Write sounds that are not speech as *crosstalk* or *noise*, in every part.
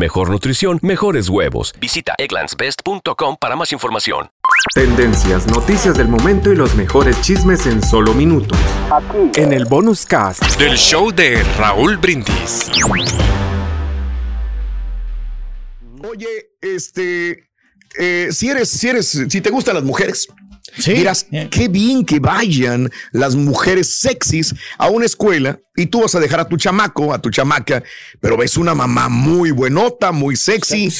mejor nutrición, mejores huevos. Visita egglandsbest.com para más información. Tendencias, noticias del momento y los mejores chismes en solo minutos. En el bonus cast del show de Raúl Brindis. Oye, este, eh, si eres, si eres, si te gustan las mujeres, Sí. dirás, qué bien que vayan las mujeres sexys a una escuela y tú vas a dejar a tu chamaco, a tu chamaca, pero ves una mamá muy buenota, muy sexy,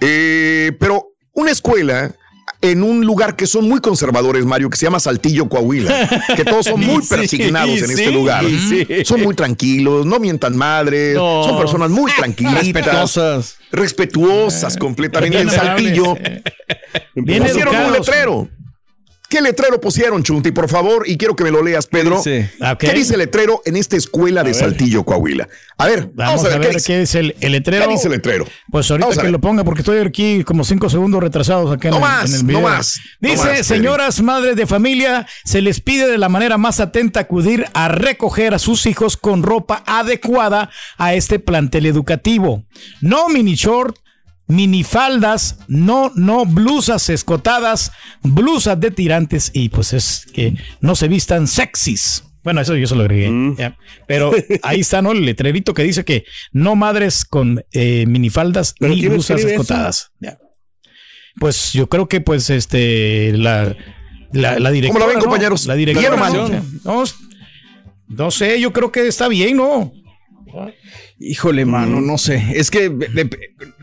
eh, pero una escuela en un lugar que son muy conservadores, Mario, que se llama Saltillo, Coahuila, que todos son *laughs* muy Sí, persignados en sí, este lugar. sí. Son muy tranquilos, no mientan madres, No. son personas muy tranquilas, Respetuosas. respetuosas completamente en Saltillo. Bien pusieron un letrero. ¿Qué letrero pusieron, Chunti? Por favor, y quiero que me lo leas, Pedro. dice? Ok. ¿Qué dice el letrero en esta escuela de. Saltillo, Coahuila? A ver, Vamos, a ver, dice. qué es el, el letrero. ¿Qué dice el letrero? Pues ahorita Vamos que lo ponga, porque estoy aquí como cinco segundos retrasados acá en, No el, más, en el no video. más, no Dice, más, Pedro. señoras madres de familia, se les pide de la manera más atenta acudir a recoger a sus hijos con ropa adecuada a este plantel educativo. No mini short, minifaldas, no, no blusas escotadas, blusas de tirantes y pues es que no se vistan sexys. Bueno, eso yo se lo agregué. Mm. Pero ahí está, ¿no? El letrerito que dice que no madres con eh, minifaldas ¿Pero ni blusas escotadas. Pues yo creo que pues este la, la, la directora. ¿Cómo la ven, ¿no? compañeros? La directora. No, no sé, yo creo que está bien, ¿no? Híjole, mano, no sé. Es que de-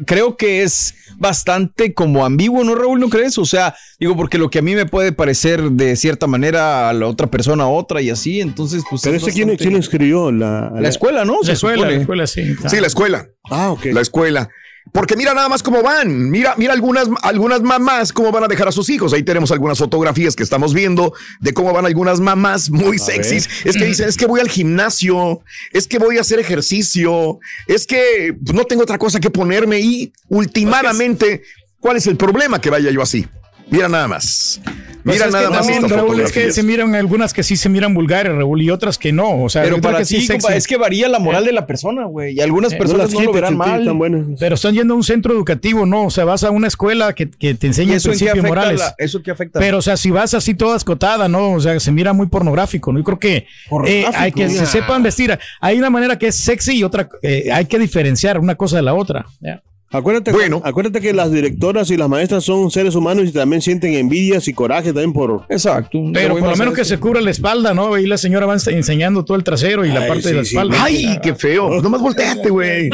creo que es bastante como ambiguo, ¿no, Raúl? ¿No crees? O sea, digo, porque lo que a mí me puede parecer de cierta manera a la otra persona a otra y así, entonces, pues. Pero es ese quién, bastante- quién escribió la, La escuela, ¿no? La Se escuela, la escuela, sí. Sí, la escuela. Ah, ok. La escuela. Porque mira nada más cómo van. Mira, mira algunas, algunas mamás cómo van a dejar a sus hijos. Ahí tenemos algunas fotografías que estamos viendo de cómo van algunas mamás muy sexys. Es que dicen, es que voy al gimnasio, es que voy a hacer ejercicio, es que pues, no tengo otra cosa que ponerme y últimamente, ¿cuál es el problema que vaya yo así? Mira nada más. Mira es nada que más también, Raúl, es que se miran algunas que sí se miran vulgares, Raúl, y otras que no. O sea, Pero para que sí compa, es que varía la moral de la persona, güey. Y algunas Eh, personas las no lo verán mal. están buenas. Pero están yendo a un centro educativo, no. O sea, vas a una escuela que, que te ¿Y enseña eso en principios afecta? morales. la- ¿Eso qué afecta? Pero, o sea, si vas así toda escotada, ¿no? O sea, se mira muy pornográfico, ¿no? Yo creo que eh, hay que se sepan vestir. Hay una manera que es sexy y otra, eh, hay que diferenciar una cosa de la otra. Ya. Acuérdate, Bueno. acuérdate que las directoras y las maestras son seres humanos y también sienten envidias y coraje también por... Exacto. Pero por lo menos que se cubra la espalda, ¿no? Y la señora va ense- enseñando todo el trasero y la parte de la sí. espalda. Ay, qué feo. Pues nomás volteate, güey.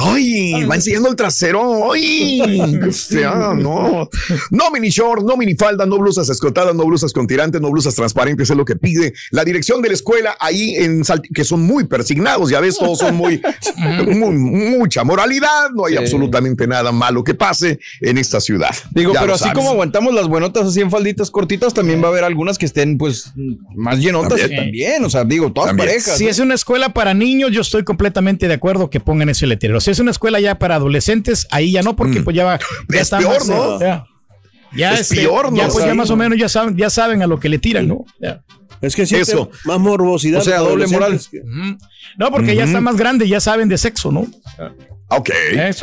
Ay, va enseñando el trasero. Ay, qué feo, no. No mini short, no mini falda, no blusas escotadas, no blusas con tirantes, no blusas transparentes, es lo que pide la dirección de la escuela ahí en que son muy persignados, ya ves, todos son muy, *laughs* muy- mucha moralidad, no hay Sí. absolutamente nada malo que pase en esta ciudad. Digo, Ya pero así sabes. como aguantamos las buenotas así en falditas cortitas, también va a haber algunas que estén, pues, más llenotas También. también. O sea, digo, todas También. parejas. Si es una escuela para niños, yo estoy completamente de acuerdo que pongan ese letrero. Si es una escuela ya para adolescentes, ahí ya no, porque pues ya va. Ya Es está peor, más, ¿no? eh, Ya, Ya, Es este, peor, ¿no? Ya, pues ya Sí. más o menos ya saben, ya saben a lo que le tiran, ¿no? Ya. Es que siente Eso. más morbosidad. O sea, doble moral. que-. No, porque ya está más grande, ya saben de sexo, ¿no? Ok,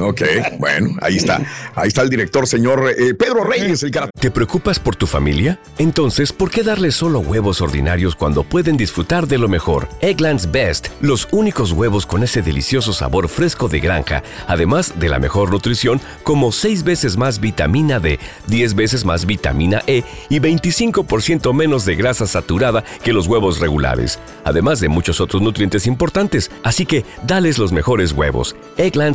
ok, bueno, ahí está. Ahí está el director, señor eh, Pedro Reyes, el cara. ¿Te preocupas por tu familia? Entonces, ¿por qué darles solo huevos ordinarios cuando pueden disfrutar de lo mejor? Eggland's Best, los únicos huevos con ese delicioso sabor fresco de granja, además de la mejor nutrición, como 6 veces más vitamina D, 10 veces más vitamina E y 25% menos de grasa saturada que los huevos regulares, además de muchos otros nutrientes importantes. Así que, dales los mejores huevos. Eggland's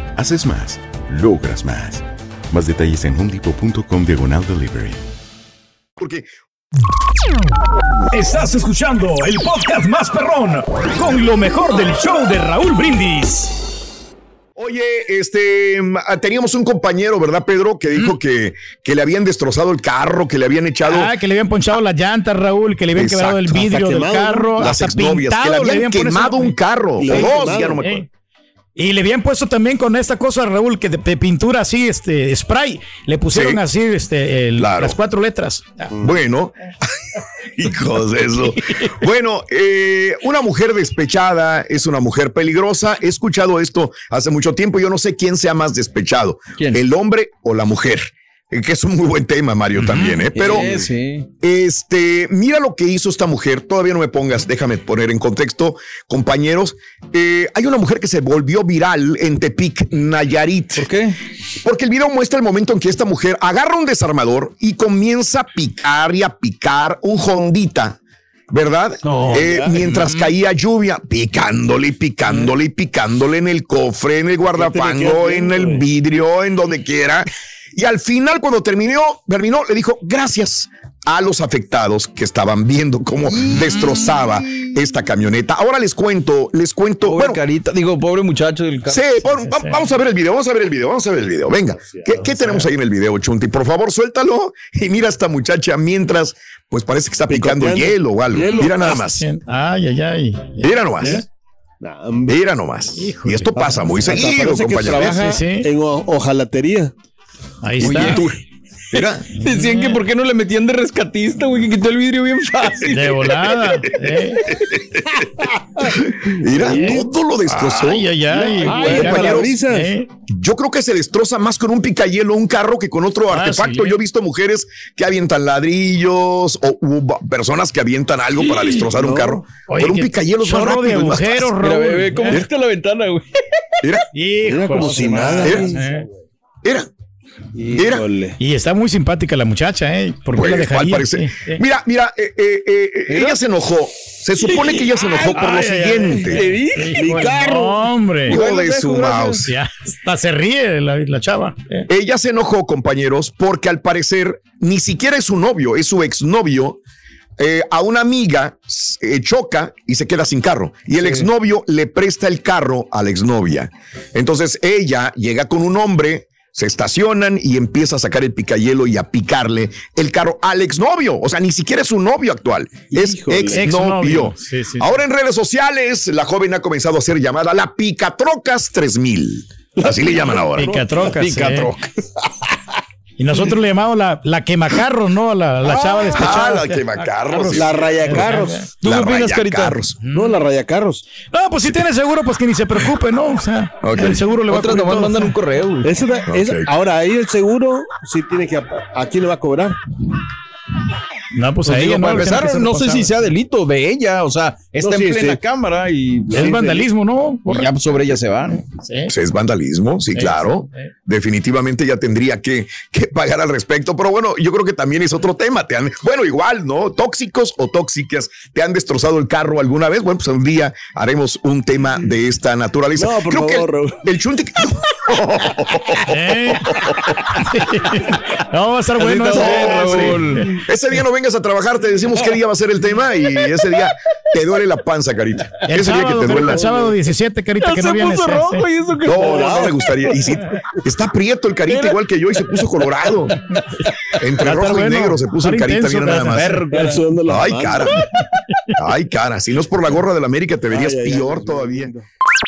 Haces más, logras más. Más detalles en homedepot.com diagonal delivery. Porque Estás escuchando el podcast más perrón con lo mejor del show de Raúl Brindis. Oye, este, teníamos un compañero, ¿verdad, Pedro? Que dijo que, que le habían destrozado el carro, que le habían echado. Ah, que le habían ponchado las llantas, Raúl, que le habían quebrado el vidrio Hasta del quemado, carro. las hasta exnovias, que le pintado habían quemado un carro, o dos, quemado, ya no me eh. Y le habían puesto también con esta cosa, Raúl, que de, de pintura así, este, spray. Le pusieron Sí. así, este, el- Claro. las cuatro letras. Ah. Bueno, *laughs* hijos de eso. Bueno, eh, una mujer despechada es una mujer peligrosa. He escuchado esto hace mucho tiempo. Yo no sé quién sea más despechado, el hombre o la mujer. Eh, Que es un muy buen tema, Mario, también, ¿eh? Pero, Sí, sí. este, mira lo que hizo esta mujer. Todavía no me pongas, déjame poner en contexto, compañeros. Eh, hay una mujer que se volvió viral en Tepic, Nayarit. ¿Por qué? Porque el video muestra el momento en que esta mujer agarra un desarmador y comienza a picar y a picar un Hondita. ¿Verdad? Eh, ya. mientras caía lluvia, picándole y picándole y picándole en el cofre, en el guardafango, en el vidrio, en donde quiera. Y al final, cuando terminó, terminó, le dijo gracias a los afectados que estaban viendo cómo destrozaba esta camioneta. Ahora les cuento, les cuento. Pobre bueno, carita, digo, pobre muchacho del carro. Sí, va- vamos a ver el video, vamos a ver el video, vamos a ver el video. Venga, ¿qué, qué tenemos ahí en el video, Chunti? Por favor, suéltalo y mira a esta muchacha mientras, pues parece que está picando Picoteando. hielo o algo. Hielo. Mira nada más. Ay, ay, ay. Mira nomás. Mira nomás. Y esto pasa muy seguido, parece que compañero. trabaja Sí, sí. en ho- hojalatería. Ahí Oye, está. tú, mira, *laughs* Decían que por qué no le metían de rescatista, güey, que quitó el vidrio bien fácil. De volada. eh. mira, todo lo destrozó. Ay, ay, ay. Ay, compañeros, eh. Yo creo que se destroza más con un picayelo un carro que con otro Ah, artefacto. sí. Yo he visto mujeres que avientan ladrillos o hubo personas que avientan algo para destrozar un carro. Oye, Por un qué picayelo es más de rápido. más agujeros. Mira, Raúl. bebé, ¿cómo Eh. viste la ventana, güey? Mira, Hijo Mira como de si nada. madre, Mira. mira. Mira. Híjole. Y está muy simpática la muchacha, ¿eh? ¿Por qué Pues, la dejaría? Mira, mira, eh, eh, eh, eh, ella se enojó. Se supone que ella se enojó por lo Ay, ay, ay. siguiente. Te dije. De- no, hombre. De su mouse. Ya, hasta se ríe la, la chava. eh. Ella se enojó, compañeros, porque al parecer ni siquiera es su novio, es su exnovio. Eh, a una amiga eh, choca y se queda sin carro. Y el exnovio le presta el carro a la exnovia. Entonces ella llega con un hombre, se estacionan y empieza a sacar el picayelo y a picarle el carro al exnovio. O sea, ni siquiera es su novio actual, es Híjole. exnovio. Exnovio. Sí, sí, sí. Ahora en redes sociales, la joven ha comenzado a ser llamada la Picatrocas 3000. Así le llaman ahora. Picatrocas. Picatrocas. eh. *laughs* Y nosotros le llamamos la, la quemacarros, ¿no? La, la chava despechada. Ah, la quemacarros. La rayacarros. ¿Tú La qué opinas, Carita? rayacarros. No, la rayacarros. No, pues si tiene seguro, pues que ni se preocupe, ¿no? O sea, el seguro le va a Otras todo. mandan un correo. Eso da- es- Ok. ahora ahí el seguro sí tiene que. ¿A quién le va a cobrar? No, pues, Pues a ella no. empezar, no sé si sea delito de ella, o sea, está No, sí, en plena sí. cámara y, Es vandalismo, ¿no? y ya sobre ella se va. ¿no? Sí. Pues es vandalismo, sí, Sí, claro. sí, sí. Definitivamente ya tendría que, que pagar al respecto. Pero bueno, yo creo que también es otro tema. Te han, bueno, igual, ¿no? Tóxicos o tóxicas. ¿Te han destrozado el carro alguna vez? Bueno, pues un día haremos un tema de esta naturaleza. No, por creo favor, que el, el chunti. *laughs* *laughs* ¿Eh? no, va a estar bueno eso. sí. Ese día no vengas a trabajar, te decimos qué día va a ser el tema y ese día te duele la panza, carita. El ese día sábado, que te duele el sábado 17, Carita, que no vienes. ¿eh? No, no me gustaría. Y si está prieto el carita igual que yo y se puso colorado. Entre rojo y negro se puso el carita, intenso, mira nada más. Ay, cara. Ay, cara. Si no es por la gorra de la América, te verías peor todavía.